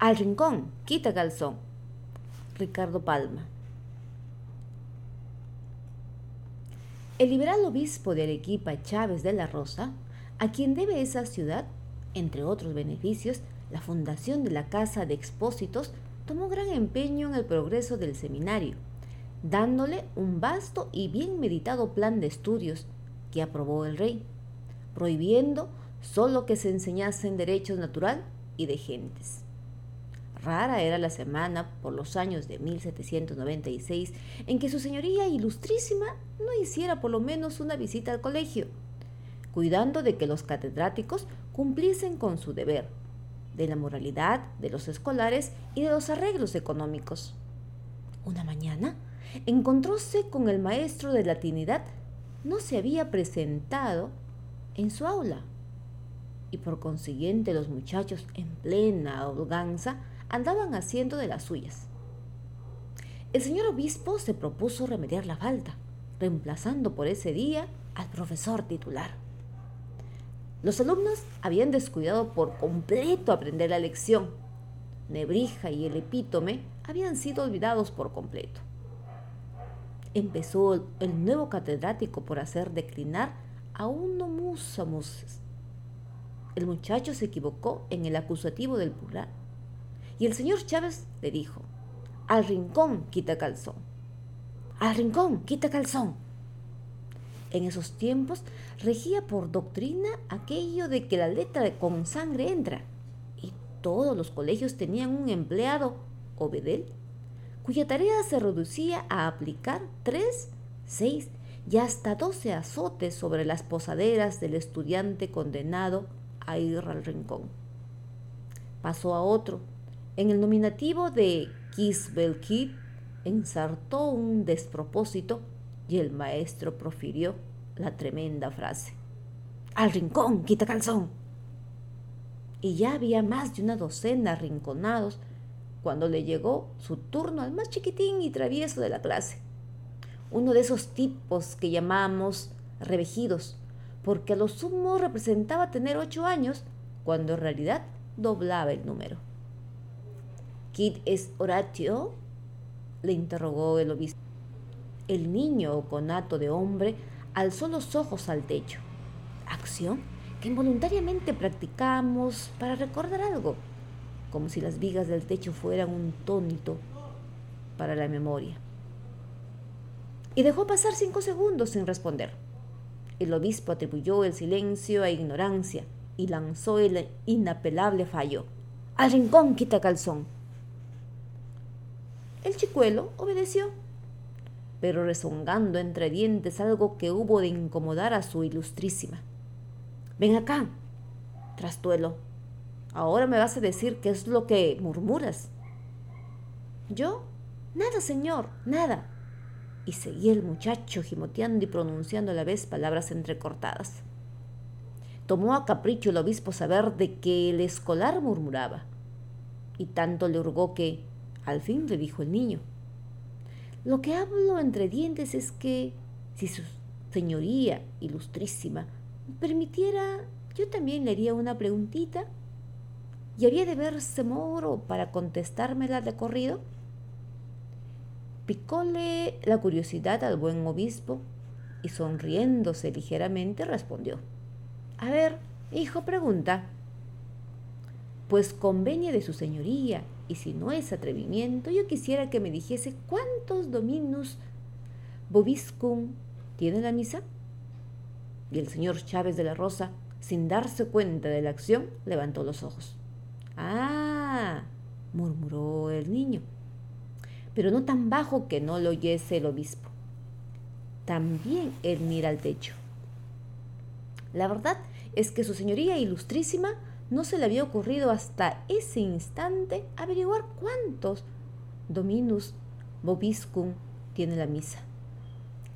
Al rincón, quita calzón. Ricardo Palma. El liberal obispo de Arequipa, Chávez de la Rosa, a quien debe esa ciudad, entre otros beneficios, la fundación de la Casa de Expósitos, tomó gran empeño en el progreso del seminario, dándole un vasto y bien meditado plan de estudios que aprobó el rey, prohibiendo solo que se enseñasen derechos natural y de gentes. Rara era la semana por los años de 1796 en que su señoría ilustrísima no hiciera por lo menos una visita al colegio, cuidando de que los catedráticos cumpliesen con su deber, de la moralidad de los escolares y de los arreglos económicos. Una mañana encontróse con el maestro de latinidad, no se había presentado en su aula y por consiguiente los muchachos en plena holganza andaban haciendo de las suyas. El señor obispo se propuso remediar la falta, reemplazando por ese día al profesor titular. Los alumnos habían descuidado por completo aprender la lección. Nebrija y el epítome habían sido olvidados por completo. Empezó el nuevo catedrático por hacer declinar a uno musamus. El muchacho se equivocó en el acusativo del plural y el señor Chávez le dijo, al rincón quita calzón. Al rincón quita calzón. En esos tiempos regía por doctrina aquello de que la letra con sangre entra, y todos los colegios tenían un empleado, obedel, cuya tarea se reducía a aplicar tres, seis y hasta doce azotes sobre las posaderas del estudiante condenado a ir al rincón. Pasó a otro, en el nominativo de Kisbelkid ensartó un despropósito y el maestro profirió la tremenda frase. Al rincón, quita calzón. Y ya había más de una docena arrinconados cuando le llegó su turno al más chiquitín y travieso de la clase. Uno de esos tipos que llamamos revejidos, porque a lo sumo representaba tener ocho años, cuando en realidad doblaba el número. ¿Kid es Horatio? le interrogó el obispo. El niño, conato de hombre, alzó los ojos al techo. Acción que involuntariamente practicamos para recordar algo, como si las vigas del techo fueran un tónito para la memoria. Y dejó pasar cinco segundos sin responder. El obispo atribuyó el silencio a ignorancia y lanzó el inapelable fallo. Al rincón quita calzón. El chicuelo obedeció, pero rezongando entre dientes algo que hubo de incomodar a su ilustrísima. Ven acá, trastuelo. Ahora me vas a decir qué es lo que murmuras. ¿Yo? Nada, señor, nada. Y seguía el muchacho gimoteando y pronunciando a la vez palabras entrecortadas. Tomó a capricho el obispo saber de que el escolar murmuraba, y tanto le hurgó que, al fin le dijo el niño. Lo que hablo entre dientes es que, si su señoría ilustrísima permitiera, yo también le haría una preguntita. ¿Y había de verse moro para contestármela de corrido? Picóle la curiosidad al buen obispo y sonriéndose ligeramente respondió. A ver, hijo, pregunta. Pues convenía de su señoría y si no es atrevimiento, yo quisiera que me dijese cuántos dominus bobiscum tiene la misa. Y el señor Chávez de la Rosa, sin darse cuenta de la acción, levantó los ojos. Ah, murmuró el niño, pero no tan bajo que no lo oyese el obispo. También él mira al techo. La verdad es que su señoría ilustrísima no se le había ocurrido hasta ese instante averiguar cuántos dominus vobiscum tiene la misa.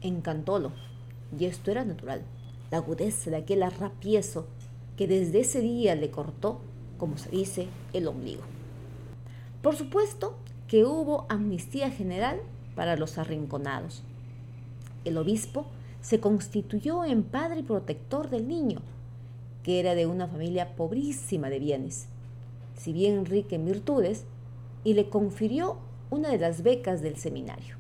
Encantólo, y esto era natural, la agudeza de aquel arrapiezo que desde ese día le cortó, como se dice, el ombligo. Por supuesto que hubo amnistía general para los arrinconados. El obispo se constituyó en padre protector del niño, que era de una familia pobrísima de bienes. si bien rica en virtudes, y le confirió una de las becas del seminario.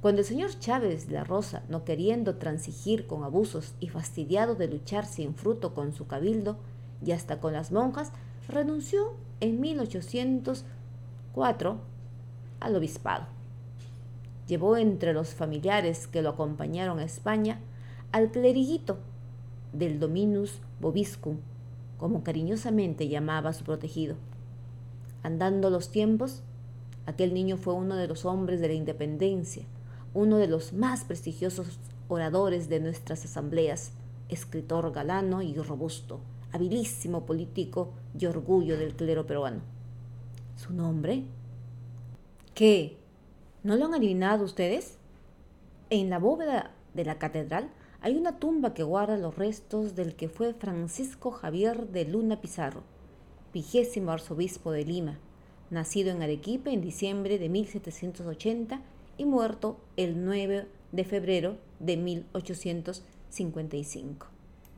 Cuando el señor Chávez de la Rosa, no queriendo transigir con abusos y fastidiado de luchar sin fruto con su cabildo y hasta con las monjas, renunció en 1804 al obispado. Llevó entre los familiares que lo acompañaron a España al cleriguito del Dominus Bobiscum, como cariñosamente llamaba a su protegido. Andando los tiempos, aquel niño fue uno de los hombres de la independencia, uno de los más prestigiosos oradores de nuestras asambleas, escritor galano y robusto, habilísimo político y orgullo del clero peruano. ¿Su nombre? ¿Qué? ¿No lo han adivinado ustedes? En la bóveda de la catedral hay una tumba que guarda los restos del que fue Francisco Javier de Luna Pizarro, vigésimo arzobispo de Lima, nacido en Arequipa en diciembre de 1780 y muerto el 9 de febrero de 1855.